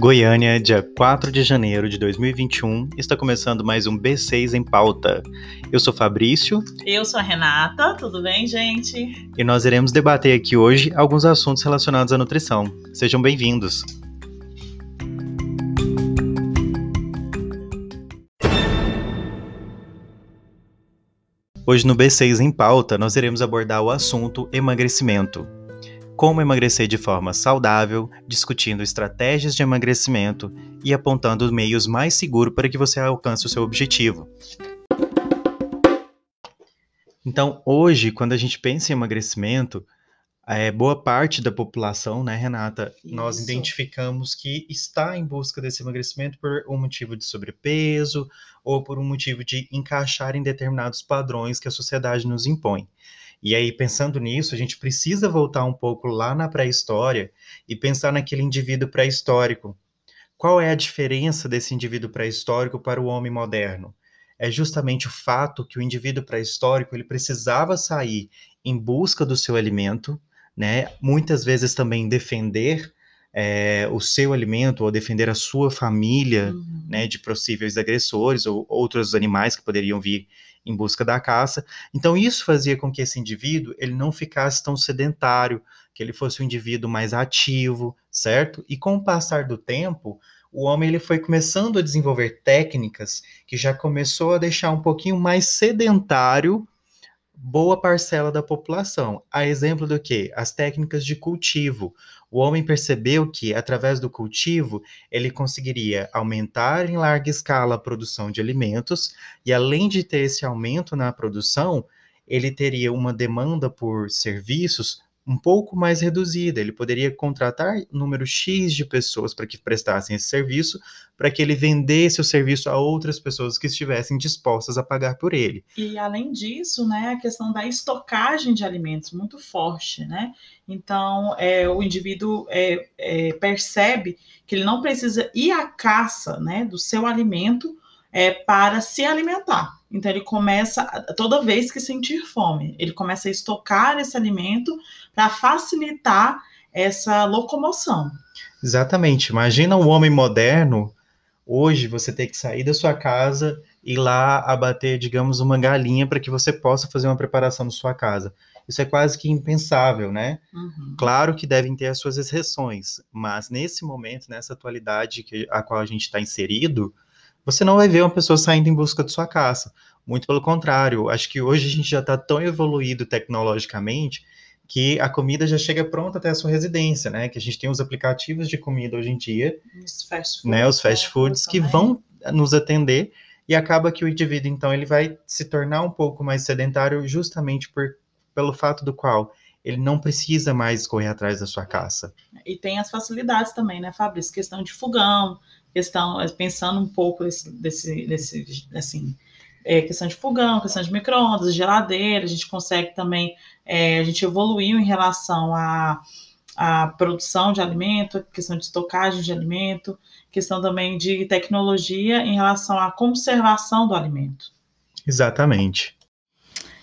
Goiânia, dia 4 de janeiro de 2021, está começando mais um B6 em pauta. Eu sou Fabrício. Eu sou a Renata, tudo bem, gente? E nós iremos debater aqui hoje alguns assuntos relacionados à nutrição. Sejam bem-vindos. Hoje no B6 em pauta, nós iremos abordar o assunto emagrecimento como emagrecer de forma saudável, discutindo estratégias de emagrecimento e apontando meios mais seguros para que você alcance o seu objetivo. Então, hoje, quando a gente pensa em emagrecimento, é, boa parte da população, né, Renata, Isso. nós identificamos que está em busca desse emagrecimento por um motivo de sobrepeso ou por um motivo de encaixar em determinados padrões que a sociedade nos impõe. E aí, pensando nisso, a gente precisa voltar um pouco lá na pré-história e pensar naquele indivíduo pré-histórico. Qual é a diferença desse indivíduo pré-histórico para o homem moderno? É justamente o fato que o indivíduo pré-histórico ele precisava sair em busca do seu alimento, né? Muitas vezes também defender é, o seu alimento ou defender a sua família, uhum. né, de possíveis agressores ou outros animais que poderiam vir em busca da caça. Então isso fazia com que esse indivíduo ele não ficasse tão sedentário, que ele fosse um indivíduo mais ativo, certo? E com o passar do tempo, o homem ele foi começando a desenvolver técnicas que já começou a deixar um pouquinho mais sedentário boa parcela da população. A exemplo do que? As técnicas de cultivo. O homem percebeu que, através do cultivo, ele conseguiria aumentar em larga escala a produção de alimentos, e além de ter esse aumento na produção, ele teria uma demanda por serviços um pouco mais reduzida. Ele poderia contratar número X de pessoas para que prestassem esse serviço, para que ele vendesse o serviço a outras pessoas que estivessem dispostas a pagar por ele. E além disso, né, a questão da estocagem de alimentos muito forte, né? Então, é, o indivíduo é, é, percebe que ele não precisa ir à caça, né, do seu alimento é, para se alimentar. Então ele começa, toda vez que sentir fome, ele começa a estocar esse alimento para facilitar essa locomoção. Exatamente. Imagina o homem moderno, hoje você ter que sair da sua casa e lá abater, digamos, uma galinha para que você possa fazer uma preparação na sua casa. Isso é quase que impensável, né? Uhum. Claro que devem ter as suas exceções, mas nesse momento, nessa atualidade que, a qual a gente está inserido, você não vai ver uma pessoa saindo em busca de sua caça. Muito pelo contrário, acho que hoje a gente já está tão evoluído tecnologicamente que a comida já chega pronta até a sua residência, né? Que a gente tem os aplicativos de comida hoje em dia, os fast foods, né? Os fast né? foods que vão nos atender e acaba que o indivíduo então ele vai se tornar um pouco mais sedentário justamente por pelo fato do qual ele não precisa mais correr atrás da sua caça. E tem as facilidades também, né, Fabrício? Questão de fogão, questão, pensando um pouco desse, desse, desse assim, é, questão de fogão, questão de micro-ondas, geladeira, a gente consegue também, é, a gente evoluiu em relação à, à produção de alimento, questão de estocagem de alimento, questão também de tecnologia em relação à conservação do alimento. Exatamente.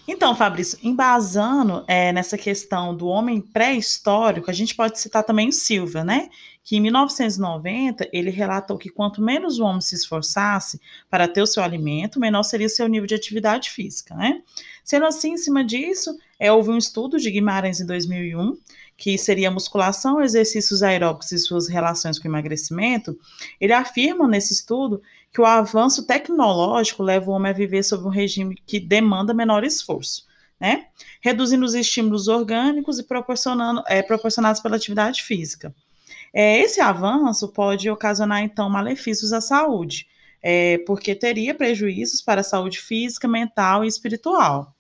Então, Fabrício, embasando é, nessa questão do homem pré-histórico, a gente pode citar também Silva, né? Que em 1990 ele relatou que quanto menos o homem se esforçasse para ter o seu alimento, menor seria o seu nível de atividade física, né? Sendo assim, em cima disso, é, houve um estudo de Guimarães em 2001 que seria musculação, exercícios aeróbicos e suas relações com emagrecimento, ele afirma nesse estudo que o avanço tecnológico leva o homem a viver sob um regime que demanda menor esforço, né? Reduzindo os estímulos orgânicos e proporcionando, é, proporcionados pela atividade física. É, esse avanço pode ocasionar, então, malefícios à saúde, é, porque teria prejuízos para a saúde física, mental e espiritual.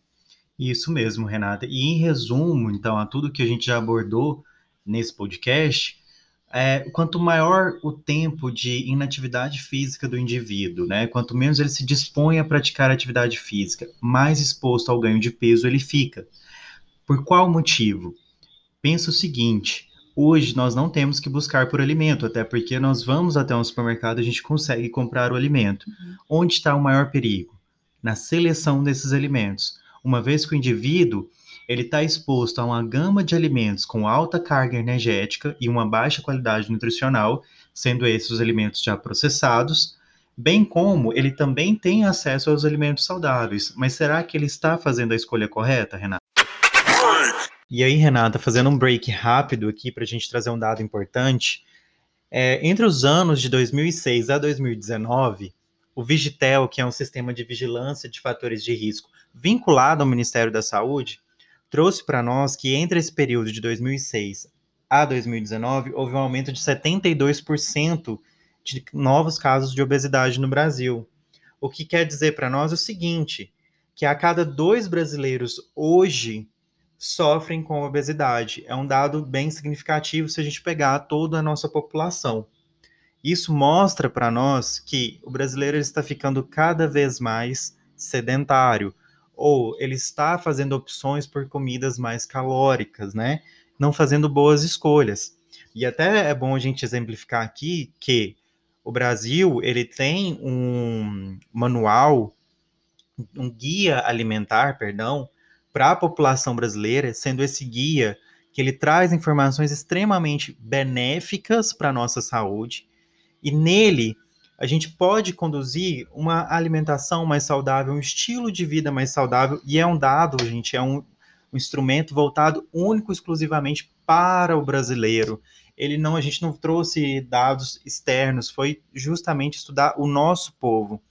Isso mesmo, Renata. E em resumo, então, a tudo que a gente já abordou nesse podcast, é, quanto maior o tempo de inatividade física do indivíduo, né, quanto menos ele se dispõe a praticar atividade física, mais exposto ao ganho de peso ele fica. Por qual motivo? Pensa o seguinte: hoje nós não temos que buscar por alimento, até porque nós vamos até um supermercado e a gente consegue comprar o alimento. Uhum. Onde está o maior perigo? Na seleção desses alimentos. Uma vez que o indivíduo ele está exposto a uma gama de alimentos com alta carga energética e uma baixa qualidade nutricional, sendo esses os alimentos já processados, bem como ele também tem acesso aos alimentos saudáveis. Mas será que ele está fazendo a escolha correta, Renata? E aí, Renata, fazendo um break rápido aqui para a gente trazer um dado importante. É, entre os anos de 2006 a 2019, o Vigitel, que é um sistema de vigilância de fatores de risco vinculado ao Ministério da Saúde, trouxe para nós que entre esse período de 2006 a 2019 houve um aumento de 72% de novos casos de obesidade no Brasil. O que quer dizer para nós o seguinte, que a cada dois brasileiros hoje sofrem com obesidade. É um dado bem significativo se a gente pegar toda a nossa população. Isso mostra para nós que o brasileiro está ficando cada vez mais sedentário, ou ele está fazendo opções por comidas mais calóricas, né? Não fazendo boas escolhas. E até é bom a gente exemplificar aqui que o Brasil ele tem um manual, um guia alimentar, perdão, para a população brasileira, sendo esse guia que ele traz informações extremamente benéficas para a nossa saúde, e nele a gente pode conduzir uma alimentação mais saudável, um estilo de vida mais saudável, e é um dado, gente, é um, um instrumento voltado único exclusivamente para o brasileiro. Ele não, a gente não trouxe dados externos, foi justamente estudar o nosso povo.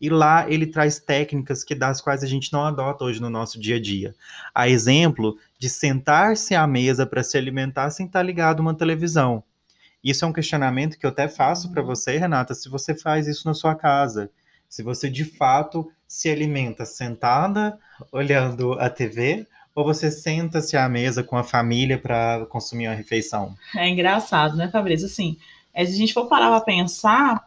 E lá ele traz técnicas que das quais a gente não adota hoje no nosso dia a dia. A exemplo de sentar-se à mesa para se alimentar sem estar ligado a uma televisão. Isso é um questionamento que eu até faço para você, Renata, se você faz isso na sua casa. Se você de fato se alimenta sentada, olhando a TV, ou você senta-se à mesa com a família para consumir uma refeição? É engraçado, né, Fabrício? Assim, se a gente for parar para pensar,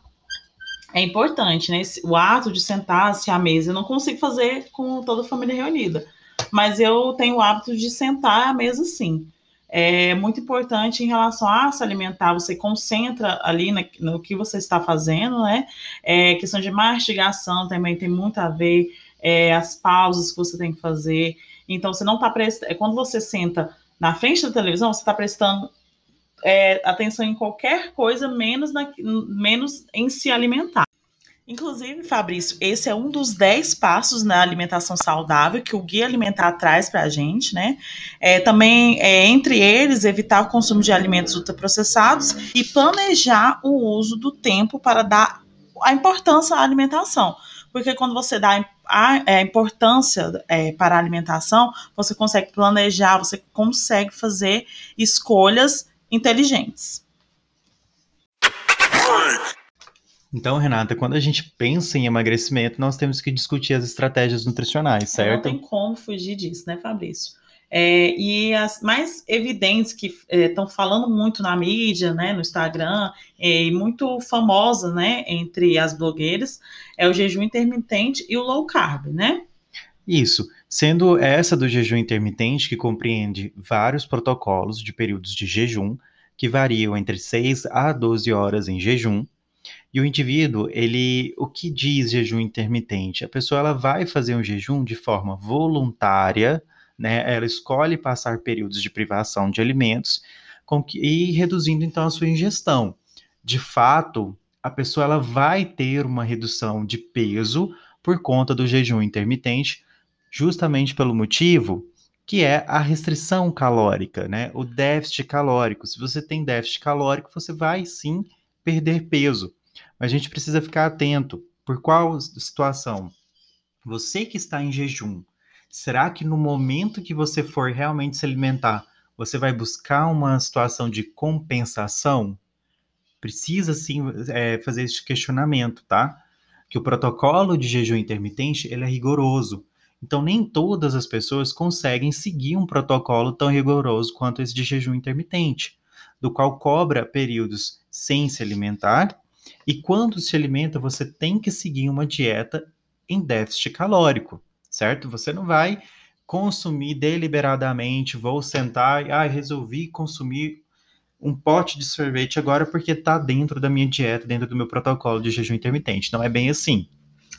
é importante, né? O ato de sentar-se à mesa, eu não consigo fazer com toda a família reunida, mas eu tenho o hábito de sentar à mesa sim é muito importante em relação a se alimentar, você concentra ali na, no que você está fazendo, né? É, questão de mastigação também tem muito a ver, é, as pausas que você tem que fazer. Então, você não está prestando. É, quando você senta na frente da televisão, você está prestando é, atenção em qualquer coisa, menos, na, menos em se alimentar. Inclusive, Fabrício, esse é um dos 10 passos na alimentação saudável que o Guia Alimentar traz para a gente, né? É, também, é, entre eles, evitar o consumo de alimentos ultraprocessados e planejar o uso do tempo para dar a importância à alimentação. Porque quando você dá a, é, importância é, para a alimentação, você consegue planejar, você consegue fazer escolhas inteligentes. Então, Renata, quando a gente pensa em emagrecimento, nós temos que discutir as estratégias nutricionais, certo? Não tem como fugir disso, né, Fabrício? É, e as mais evidentes que estão é, falando muito na mídia, né, no Instagram, é, e muito famosa, né, entre as blogueiras, é o jejum intermitente e o low carb, né? Isso, sendo essa do jejum intermitente que compreende vários protocolos de períodos de jejum que variam entre 6 a 12 horas em jejum, e o indivíduo, ele, o que diz jejum intermitente? A pessoa ela vai fazer um jejum de forma voluntária, né? Ela escolhe passar períodos de privação de alimentos com que, e reduzindo então a sua ingestão. De fato, a pessoa ela vai ter uma redução de peso por conta do jejum intermitente, justamente pelo motivo que é a restrição calórica, né? O déficit calórico. Se você tem déficit calórico, você vai sim perder peso. Mas a gente precisa ficar atento. Por qual situação? Você que está em jejum, será que no momento que você for realmente se alimentar, você vai buscar uma situação de compensação? Precisa sim é, fazer esse questionamento, tá? Que o protocolo de jejum intermitente ele é rigoroso. Então, nem todas as pessoas conseguem seguir um protocolo tão rigoroso quanto esse de jejum intermitente, do qual cobra períodos sem se alimentar e quando se alimenta, você tem que seguir uma dieta em déficit calórico, certo? Você não vai consumir deliberadamente, vou sentar e ah, resolvi consumir um pote de sorvete agora porque está dentro da minha dieta, dentro do meu protocolo de jejum intermitente. Não é bem assim.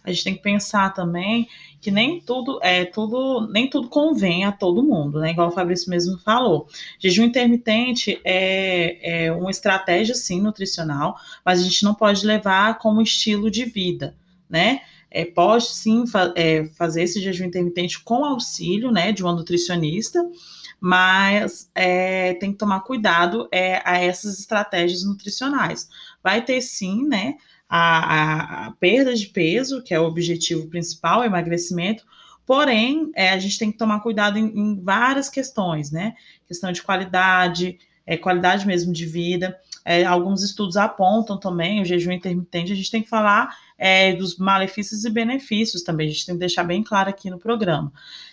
A gente tem que pensar também que nem tudo é tudo, nem tudo convém a todo mundo, né? Igual o Fabrício mesmo falou. Jejum intermitente é, é uma estratégia sim nutricional, mas a gente não pode levar como estilo de vida, né? É, pode sim fa é, fazer esse jejum intermitente com auxílio, né, de uma nutricionista, mas é, tem que tomar cuidado é, a essas estratégias nutricionais. Vai ter sim, né, a, a, a perda de peso, que é o objetivo principal, emagrecimento, porém, é, a gente tem que tomar cuidado em, em várias questões, né, questão de qualidade, é, qualidade mesmo de vida, é, alguns estudos apontam também o jejum intermitente, a gente tem que falar é, dos malefícios e benefícios também, a gente tem que deixar bem claro aqui no programa.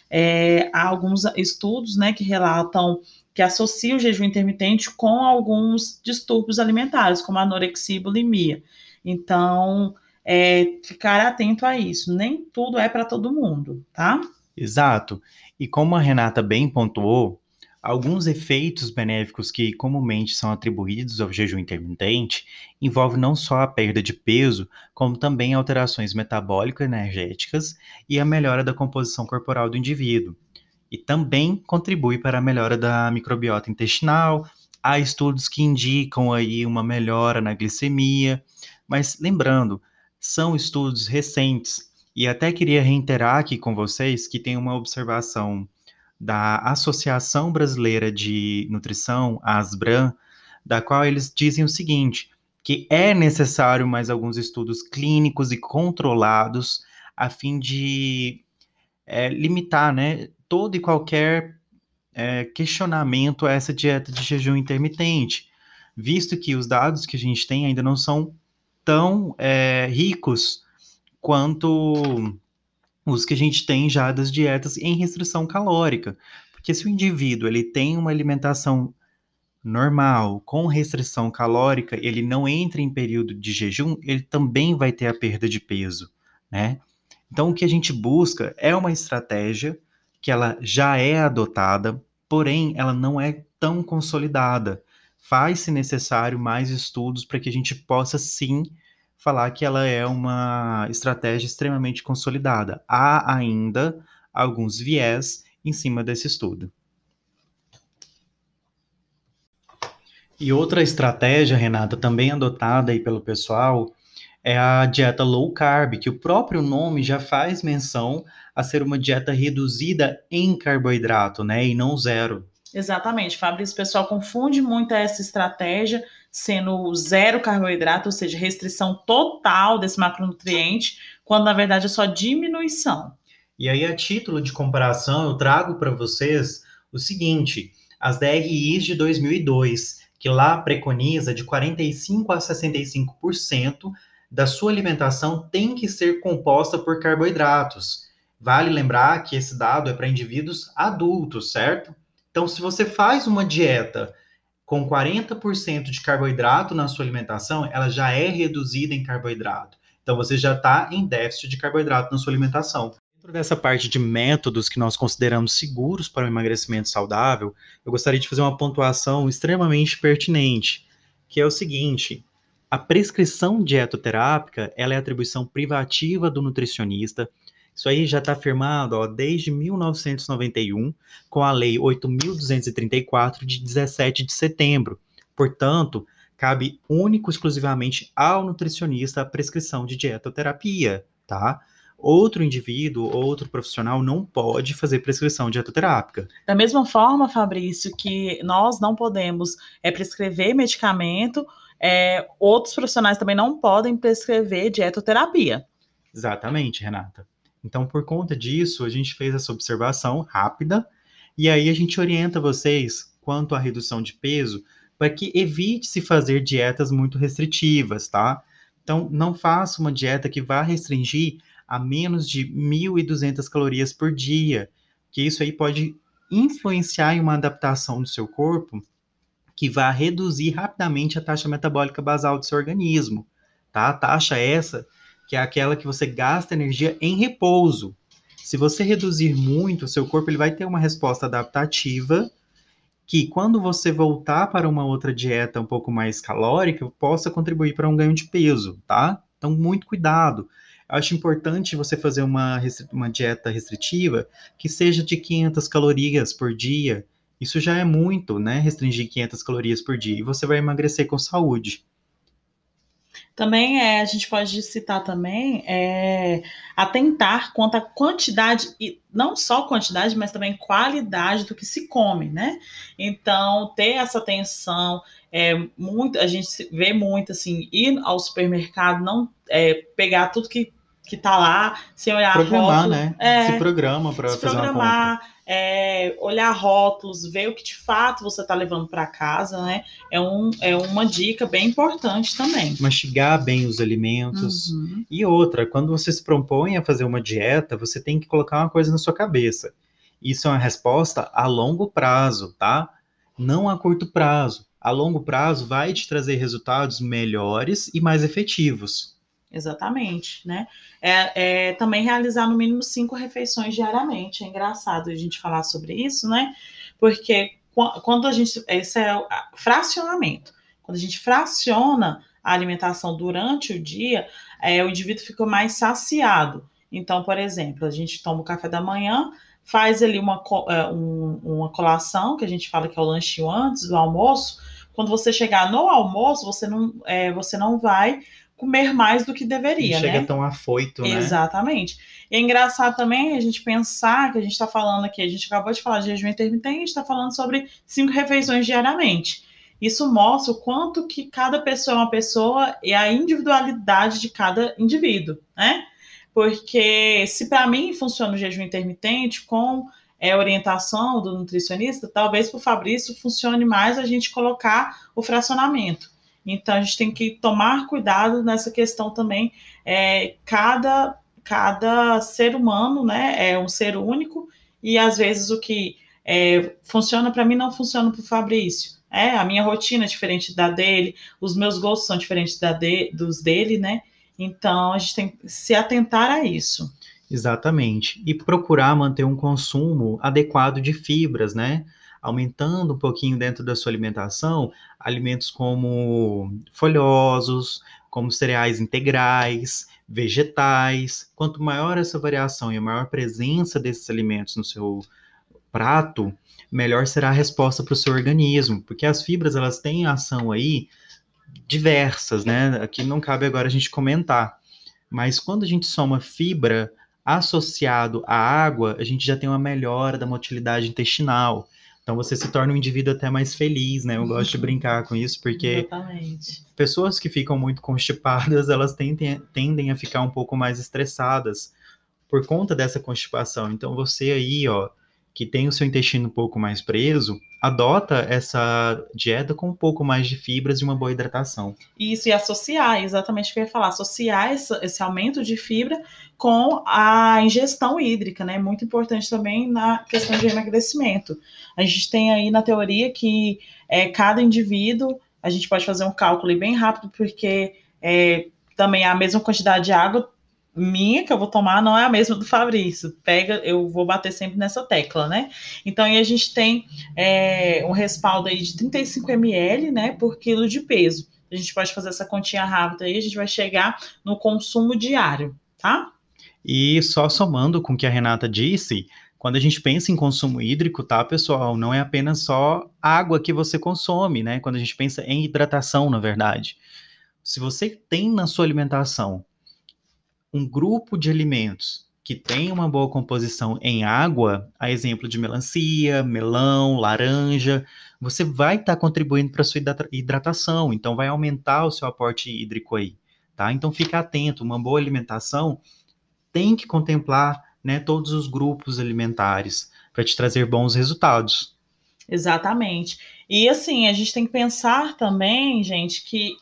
É, há alguns estudos né, que relatam que associam o jejum intermitente com alguns distúrbios alimentares, como anorexia e bulimia. Então, é, ficar atento a isso. Nem tudo é para todo mundo, tá? Exato. E como a Renata bem pontuou, alguns efeitos benéficos que comumente são atribuídos ao jejum intermitente envolvem não só a perda de peso, como também alterações metabólico-energéticas e a melhora da composição corporal do indivíduo. E também contribui para a melhora da microbiota intestinal. Há estudos que indicam aí uma melhora na glicemia, mas lembrando, são estudos recentes. E até queria reiterar aqui com vocês que tem uma observação da Associação Brasileira de Nutrição, a ASBRAN, da qual eles dizem o seguinte, que é necessário mais alguns estudos clínicos e controlados a fim de é, limitar né, todo e qualquer é, questionamento a essa dieta de jejum intermitente, visto que os dados que a gente tem ainda não são tão é, ricos quanto os que a gente tem já das dietas em restrição calórica. Porque se o indivíduo ele tem uma alimentação normal, com restrição calórica, ele não entra em período de jejum, ele também vai ter a perda de peso, né? Então o que a gente busca é uma estratégia que ela já é adotada, porém ela não é tão consolidada. Faz-se necessário mais estudos para que a gente possa sim falar que ela é uma estratégia extremamente consolidada. Há ainda alguns viés em cima desse estudo. E outra estratégia, Renata, também adotada aí pelo pessoal, é a dieta low carb, que o próprio nome já faz menção a ser uma dieta reduzida em carboidrato, né, e não zero. Exatamente, Fabrício, o pessoal confunde muito essa estratégia sendo zero carboidrato, ou seja, restrição total desse macronutriente, quando na verdade é só diminuição. E aí, a título de comparação, eu trago para vocês o seguinte: as DRIs de 2002, que lá preconiza de 45 a 65% da sua alimentação tem que ser composta por carboidratos. Vale lembrar que esse dado é para indivíduos adultos, certo? Então, se você faz uma dieta com 40% de carboidrato na sua alimentação, ela já é reduzida em carboidrato. Então você já está em déficit de carboidrato na sua alimentação. Dentro dessa parte de métodos que nós consideramos seguros para o emagrecimento saudável, eu gostaria de fazer uma pontuação extremamente pertinente, que é o seguinte: a prescrição dietoterápica ela é atribuição privativa do nutricionista isso aí já está firmado ó, desde 1991, com a Lei 8.234, de 17 de setembro. Portanto, cabe único exclusivamente ao nutricionista a prescrição de dietoterapia, tá? Outro indivíduo, outro profissional não pode fazer prescrição dietoterápica. Da mesma forma, Fabrício, que nós não podemos é, prescrever medicamento, é, outros profissionais também não podem prescrever dietoterapia. Exatamente, Renata. Então, por conta disso, a gente fez essa observação rápida e aí a gente orienta vocês quanto à redução de peso para que evite se fazer dietas muito restritivas, tá? Então, não faça uma dieta que vá restringir a menos de 1.200 calorias por dia, que isso aí pode influenciar em uma adaptação do seu corpo que vai reduzir rapidamente a taxa metabólica basal do seu organismo, tá? A taxa essa que é aquela que você gasta energia em repouso. Se você reduzir muito, o seu corpo ele vai ter uma resposta adaptativa que quando você voltar para uma outra dieta um pouco mais calórica, possa contribuir para um ganho de peso, tá? Então, muito cuidado. acho importante você fazer uma, uma dieta restritiva que seja de 500 calorias por dia. Isso já é muito, né? Restringir 500 calorias por dia. E você vai emagrecer com saúde. Também é, a gente pode citar também é, atentar quanto à quantidade, e não só quantidade, mas também qualidade do que se come, né? Então, ter essa atenção, é, muito, a gente vê muito assim, ir ao supermercado, não é, pegar tudo que, que tá lá, sem olhar Programar, rótulo, né? é, se programa para fazer uma compra é, olhar rótulos, ver o que de fato você está levando para casa, né? É, um, é uma dica bem importante também. Mastigar bem os alimentos. Uhum. E outra, quando você se propõe a fazer uma dieta, você tem que colocar uma coisa na sua cabeça. Isso é uma resposta a longo prazo, tá? Não a curto prazo. A longo prazo vai te trazer resultados melhores e mais efetivos. Exatamente, né? É, é, também realizar no mínimo cinco refeições diariamente. É engraçado a gente falar sobre isso, né? Porque quando a gente. Esse é o fracionamento. Quando a gente fraciona a alimentação durante o dia, é, o indivíduo fica mais saciado. Então, por exemplo, a gente toma o café da manhã, faz ali uma, é, um, uma colação, que a gente fala que é o lanche antes do almoço. Quando você chegar no almoço, você não, é, você não vai comer mais do que deveria, Não né? chega tão afoito, né? Exatamente. E é engraçado também a gente pensar que a gente está falando aqui, a gente acabou de falar de jejum intermitente, está falando sobre cinco refeições diariamente. Isso mostra o quanto que cada pessoa é uma pessoa e a individualidade de cada indivíduo, né? Porque se para mim funciona o jejum intermitente com é, orientação do nutricionista, talvez para o Fabrício funcione mais a gente colocar o fracionamento. Então a gente tem que tomar cuidado nessa questão também. É, cada, cada ser humano né, é um ser único, e às vezes o que é, funciona para mim não funciona para o Fabrício. É, a minha rotina é diferente da dele, os meus gostos são diferentes da de, dos dele, né? Então a gente tem que se atentar a isso. Exatamente. E procurar manter um consumo adequado de fibras, né? Aumentando um pouquinho dentro da sua alimentação alimentos como folhosos, como cereais integrais, vegetais. Quanto maior essa variação e a maior presença desses alimentos no seu prato, melhor será a resposta para o seu organismo, porque as fibras elas têm ação aí diversas, né? Aqui não cabe agora a gente comentar, mas quando a gente soma fibra associado à água, a gente já tem uma melhora da motilidade intestinal. Então você se torna um indivíduo até mais feliz, né? Eu gosto de brincar com isso, porque Exatamente. pessoas que ficam muito constipadas, elas tendem, tendem a ficar um pouco mais estressadas por conta dessa constipação. Então você aí, ó, que tem o seu intestino um pouco mais preso, adota essa dieta com um pouco mais de fibras e uma boa hidratação. Isso, e associar, exatamente o que eu ia falar, associar esse, esse aumento de fibra com a ingestão hídrica, né? Muito importante também na questão de emagrecimento. A gente tem aí na teoria que é, cada indivíduo, a gente pode fazer um cálculo bem rápido, porque é, também a mesma quantidade de água minha que eu vou tomar não é a mesma do Fabrício. Pega, eu vou bater sempre nessa tecla, né? Então, aí a gente tem é, um respaldo aí de 35 ml, né, por quilo de peso. A gente pode fazer essa continha rápida aí, a gente vai chegar no consumo diário, tá? E só somando com o que a Renata disse, quando a gente pensa em consumo hídrico, tá, pessoal, não é apenas só água que você consome, né? Quando a gente pensa em hidratação, na verdade. Se você tem na sua alimentação um grupo de alimentos que tem uma boa composição em água, a exemplo de melancia, melão, laranja, você vai estar tá contribuindo para a sua hidratação, então vai aumentar o seu aporte hídrico aí, tá? Então fica atento, uma boa alimentação tem que contemplar, né, todos os grupos alimentares para te trazer bons resultados. Exatamente. E assim, a gente tem que pensar também, gente, que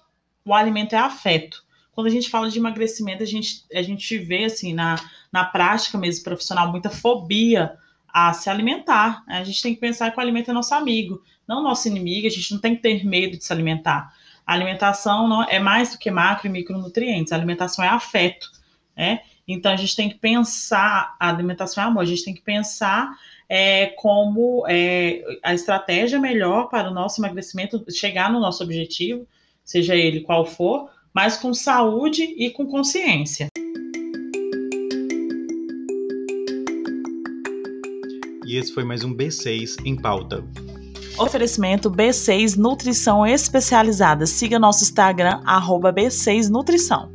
o alimento é afeto quando a gente fala de emagrecimento, a gente, a gente vê, assim, na, na prática mesmo profissional, muita fobia a se alimentar. A gente tem que pensar que o alimento é nosso amigo, não nosso inimigo, a gente não tem que ter medo de se alimentar. A alimentação não é mais do que macro e micronutrientes, a alimentação é afeto, né? Então a gente tem que pensar, a alimentação é amor, a gente tem que pensar é, como é, a estratégia melhor para o nosso emagrecimento, chegar no nosso objetivo, seja ele qual for, mas com saúde e com consciência. E esse foi mais um B6 em pauta. Oferecimento B6 Nutrição Especializada. Siga nosso Instagram, B6 Nutrição.